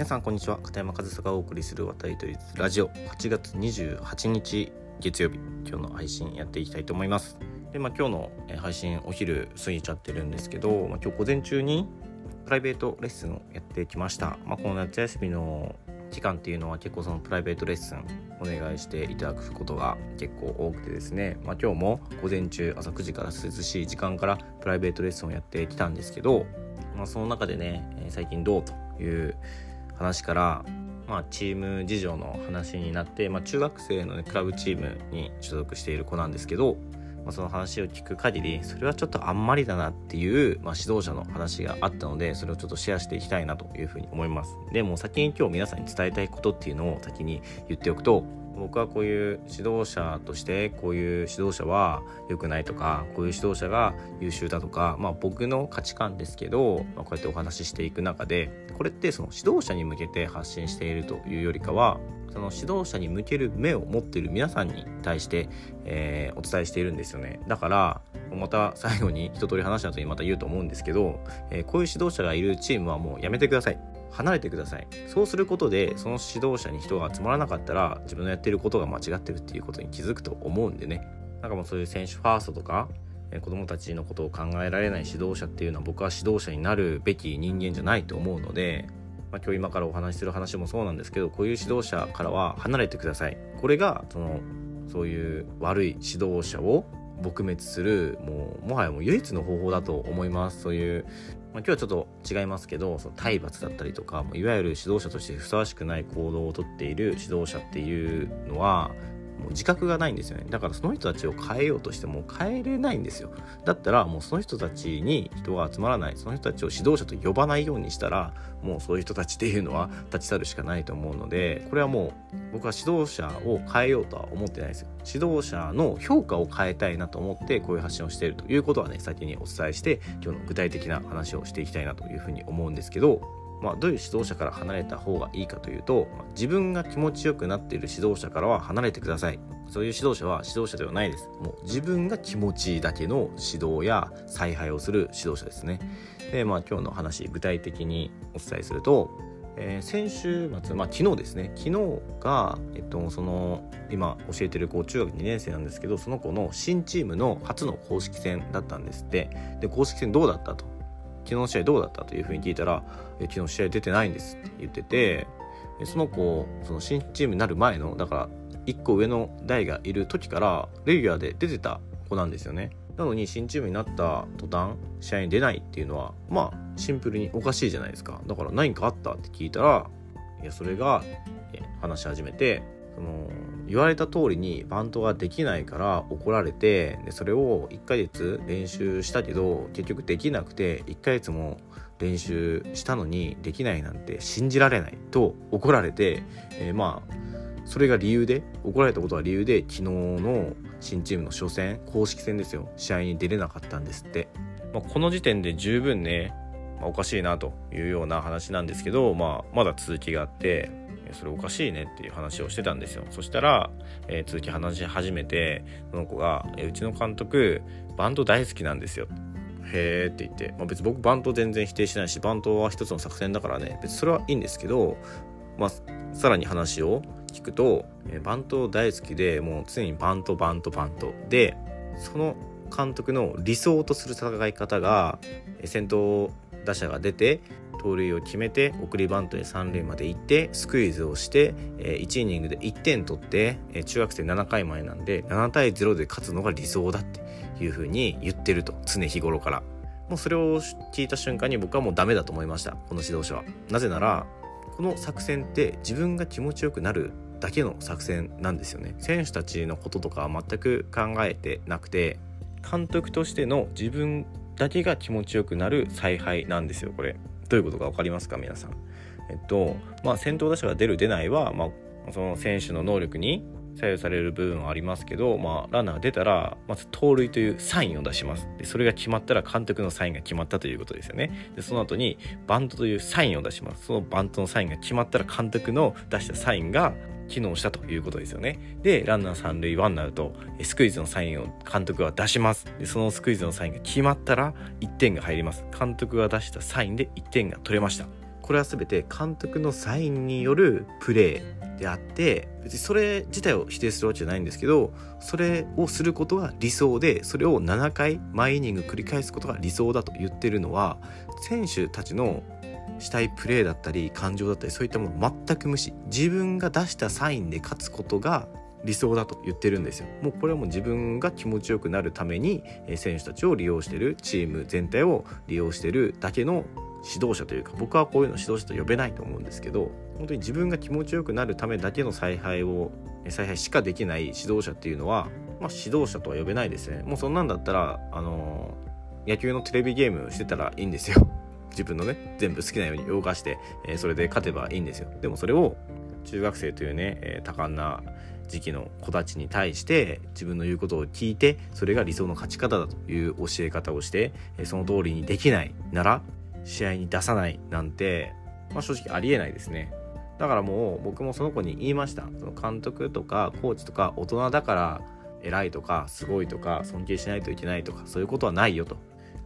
皆さんこんにちは。片山和沙がお送りする渡りとりラジオ。8月28日月曜日。今日の配信やっていきたいと思います。でまあ今日の配信お昼過ぎちゃってるんですけど、まあ、今日午前中にプライベートレッスンをやってきました、まあ、この夏休みの期間っていうのは結構そのプライベートレッスンお願いしていただくことが結構多くてですね、まあ、今日も午前中朝9時から涼しい時間からプライベートレッスンをやってきたんですけど、まあ、その中でね最近どうという話から、まあ、チーム事情の話になって、まあ、中学生の、ね、クラブチームに所属している子なんですけど、まあ、その話を聞く限りそれはちょっとあんまりだなっていう、まあ、指導者の話があったのでそれをちょっとシェアしていきたいなというふうに思います。でも先に今日皆さんに伝えたいことっていうのを先に言っておくと僕はこういう指導者としてこういう指導者は良くないとかこういう指導者が優秀だとか、まあ、僕の価値観ですけど、まあ、こうやってお話ししていく中でこれってその指導者に向けて発信しているというよりかはその指導者に向ける目を持っている皆さんに対して、えー、お伝えしているんですよね。だからまた最後に一通り話した後にまた言うと思うんですけど、えー、こういう指導者がいるチームはもうやめてください。離れてください。そうすることでその指導者に人が集まらなかったら自分のやってることが間違ってるっていうことに気づくと思うんでね。なんかもうそういう選手ファーストとか子供たちのことを考えられない指導者っていうのは僕は指導者になるべき人間じゃないと思うので、まあ、今日今からお話しする話もそうなんですけどこういう指導者からは離れてください。これがそのそういう悪い指導者を撲滅するもうもはやもう唯一の方法だと思います。そういうまあ、今日はちょっと違いますけどその体罰だったりとかいわゆる指導者としてふさわしくない行動をとっている指導者っていうのはもう自覚がないんですよね。だからその人たちを変えようとしても変えれないんですよ。だったらもうその人たちに人が集まらない。その人たちを指導者と呼ばないようにしたらもうそういう人たちっていうのは立ち去るしかないと思うのでこれはもう僕は指導者を変えようとは思ってないですよ。指導者の評価を変えたいなと思ってこういう発信をしているということはね先にお伝えして今日の具体的な話をしていきたいなというふうに思うんですけどまあ、どういう指導者から離れた方がいいかというと、まあ、自分が気持ちよくなっている指導者からは離れてください。そういう指導者は指導者ではないです。もう自分が気持ちいいだけの指導や采配をする指導者ですね。でまあ今日の話具体的にお伝えすると、えー、先週末まあ昨日ですね。昨日がえっとその今教えてる子中学2年生なんですけどその子の新チームの初の公式戦だったんですって。で公式戦どうだったと。昨日の試合どうだった？というふうに聞いたら、昨日試合出てないんですって言ってて、その子、その新チームになる前の、だから1個上の代がいる時からレギュラーで出てた子なんですよね。なのに新チームになった途端試合に出ないっていうのはまあシンプルにおかしいじゃないですか。だから何かあった？って聞いたらいやそれが話し始めてその言われた通りにバントができないから怒られてでそれを1ヶ月練習したけど結局できなくて1ヶ月も練習したのにできないなんて信じられないと怒られて、えー、まあそれが理由で怒られたことが理由で昨日の新チームの初戦公式戦ですよ。試合に出れなかったんですって、まあ、この時点で十分ね、まあ、おかしいなというような話なんですけど、まあ、まだ続きがあってそれおかしいねっていう話をしてたんですよ。そしたら、えー、続き話し始めてその子が、えうちの監督バンド大好きなんですよ。へーって言って、まあ、別に僕バント全然否定しないしバントは一つの作戦だからね。別にそれはいいんですけど、まあ、さらに話を聞くと、えー、バント大好きでもう常にバントバントバント。でその監督の理想とする戦い方が先頭打者が出て盗塁を決めて送りバントで3塁まで行ってスクイズをして1イニングで1点取って中学生7回前なんで7対0で勝つのが理想だっていうふうに言ってると常日頃から。もうそれを聞いた瞬間に僕はもうダメだと思いましたこの指導者は。なぜならこの作戦って自分が気持ちよくなるだけの作戦なんですよね。選手たちのこととかは全く考えてなくて監督としての自分だけが気持ちよくなる采配なんですよこれ。どういうことか分かりますか皆さん。えっとまあ先頭打者が出る出ないは、まあ、その選手の能力に左右される部分はありますけど、まあ、ランナーが出たらまず盗塁というサインを出します。でそれが決まったら監督のサインが決まったということですよね。でその後にバントというサインを出します。そのバントのサインが決まったら監督の出したサインが機能したということですよね。で、ランナー三塁ワンアウト、スクイズのサインを監督は出します。で、そのスクイズのサインが決まったら1点が入ります。監督が出したサインで1点が取れました。これは全て監督のサインによるプレーであって別にそれ自体を否定するわけじゃないんですけどそれをすることが理想でそれを7回毎イニング繰り返すことが理想だと言ってるのは選手たちのしたいプレーだったり感情だったりそういったもの全く無視。自分が出したサインで勝つことが理想だと言ってるんですよ。もうこれはもう自分が気持ちよくなるために選手たちを利用してるチーム全体を利用してるだけの指導者というか僕はこういうの指導者と呼べないと思うんですけど本当に自分が気持ちよくなるためだけの采配を采配しかできない指導者っていうのは、まあ、指導者とは呼べないですね。もうそんなんだったらあの野球のテレビゲームしてたらいいんですよ。自分のね全部好きなように動かして、えー、それで勝てばいいんですよ。でもそれを中学生というね、えー、多感な時期の子たちに対して自分の言うことを聞いてそれが理想の勝ち方だという教え方をしてえその通りにできないなら試合に出さないなんて、まあ、正直ありえないですね。だからもう僕もその子に言いました。その監督とかコーチとか大人だから偉いとかすごいとか尊敬しないといけないとかそういうことはないよと。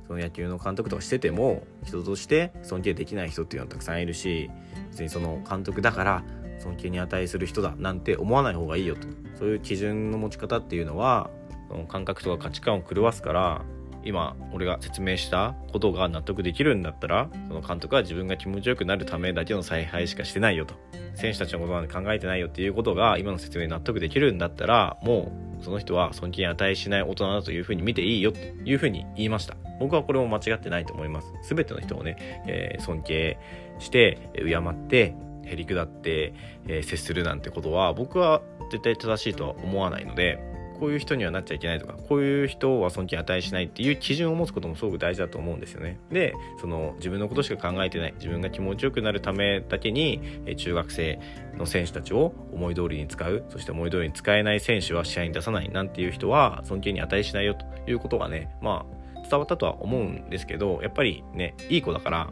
その野球の監督とかしてても人として尊敬できない人っていうのはたくさんいるし別にその監督だから尊敬に値する人だなんて思わない方がいいよと。そういう基準の持ち方っていうのはその感覚とか価値観を狂わすから今俺が説明したことが納得できるんだったらその監督は自分が気持ちよくなるためだけの采配しかしてないよと。選手たちのことなんて考えてないよっていうことが今の説明に納得できるんだったらもうその人は尊敬に値しない大人だというふうに見ていいよというふうに言いました。僕はこれも間違ってないと思います。全ての人をね、えー、尊敬して敬ってへりくだって、えー、接するなんてことは僕は絶対正しいとは思わないのでこういう人にはなっちゃいけないとかこういう人は尊敬値しないっていう基準を持つこともすごく大事だと思うんですよね。でその自分のことしか考えてない自分が気持ちよくなるためだけに中学生の選手たちを思い通りに使うそして思い通りに使えない選手は試合に出さないなんていう人は尊敬に値しないよということがねまあ伝わったとは思うんですけどやっぱりねいい子だから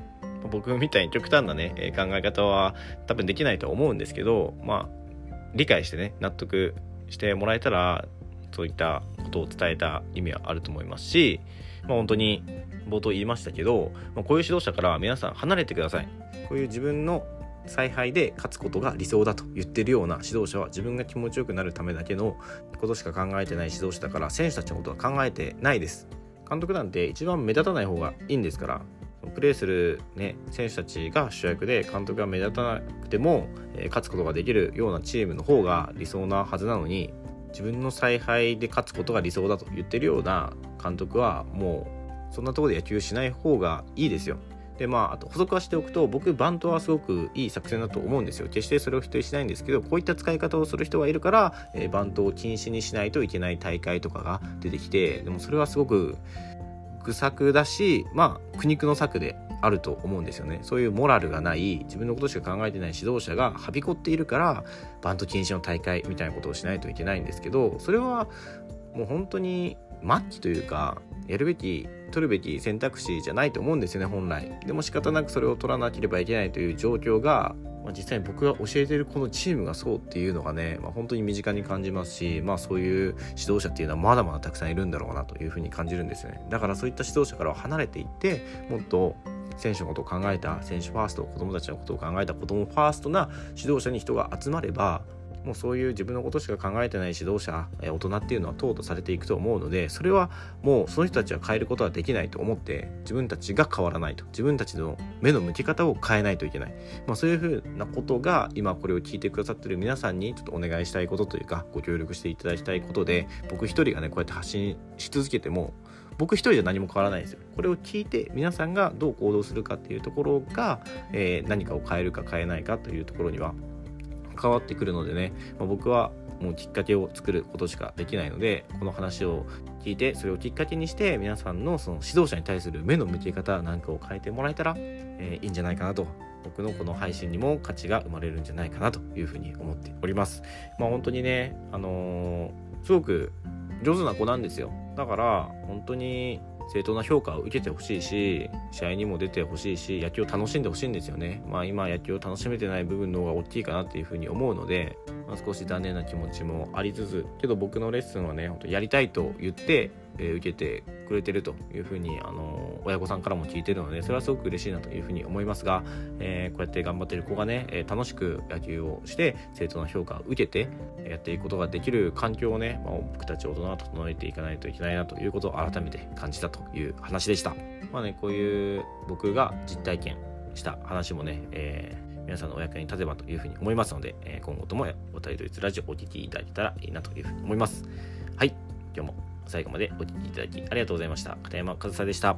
僕みたいに極端なね考え方は多分できないと思うんですけどまあ理解してね納得してもらえたらそういったことを伝えた意味はあると思いますし、まあ、本当に冒頭言いましたけど、まあ、こういう指導者から皆さん離れてください。こういう自分の采配で勝つことが理想だと言ってるような指導者は自分が気持ちよくなるためだけのことしか考えてない指導者だから選手たちのことは考えてないです。監督なんて一番目立たない方がいいんですからプレーする、ね、選手たちが主役で監督が目立たなくても、えー、勝つことができるようなチームの方が理想なはずなのに自分の采配で勝つことが理想だと言ってるような監督はもうそんなとこで野球しない方がいいですよ。でまあ、あと補足はしておくと僕バントはすごくいい作戦だと思うんですよ決してそれを否定しないんですけどこういった使い方をする人がいるから、えー、バントを禁止にしないといけない大会とかが出てきてでもそれはすごく愚策だしまあ苦肉の策であると思うんですよね。そういうモラルがない自分のことしか考えてない指導者がはびこっているからバント禁止の大会みたいなことをしないといけないんですけどそれはもう本当に末期というかやるべき取るべき選択肢じゃないと思うんですよね本来。でも仕方なくそれを取らなければいけないという状況がまあ、実際に僕が教えてるこのチームがそうっていうのがね、まあ、本当に身近に感じますし、まあ、そういう指導者っていうのはまだまだたくさんいるんだろうなというふうに感じるんですよね。だからそういった指導者からは離れていってもっと選手のことを考えた選手ファースト子供たちのことを考えた子供ファーストな指導者に人が集まればもうそういう自分のことしか考えてない指導者大人っていうのは淘汰されていくと思うのでそれはもうその人たちは変えることはできないと思って自分たちが変わらないと自分たちの目の向き方を変えないといけない、まあ、そういうふうなことが今これを聞いてくださってる皆さんにちょっとお願いしたいことというかご協力していただきたいことで僕一人がねこうやって発信し続けても僕一人じゃ何も変わらないですよ。これを聞いて皆さんがどう行動するかっていうところが、えー、何かを変えるか変えないかというところには関わってくるのでね、まあ、僕はもうきっかけを作ることしかできないのでこの話を聞いてそれをきっかけにして皆さんのその指導者に対する目の向け方なんかを変えてもらえたら、えー、いいんじゃないかなと僕のこの配信にも価値が生まれるんじゃないかなというふうに思っております。まあ本当にね、あのー、すごく上手な子なんですよ。だから本当に正当な評価を受けてほしいし試合にも出てほしいし野球を楽しんでほしいんですよね。まあ今野球を楽しめてない部分の方が大きいかなっていうふうに思うので、まあ、少し残念な気持ちもありつつけど僕のレッスンはね本当やりたいと言ってえー、受けてくれてるというふうに、あの親御さんからも聞いてるのでそれはすごく嬉しいなというふうに思いますが、えー、こうやって頑張ってる子がね、え楽しく野球をして正当な評価を受けてやっていくことができる環境をね、まあ、僕たち大人は整えていかないといけないなということを改めて感じたという話でした。まあね、こういう僕が実体験した話もね、えー皆さんのお役に立てばというふうに思いますので、え今後ともおたりドイツラジオお聴きいただけたらいいなというふうに思います。はい、今日も最後までお聴きいただきありがとうございました。片山和沙でした。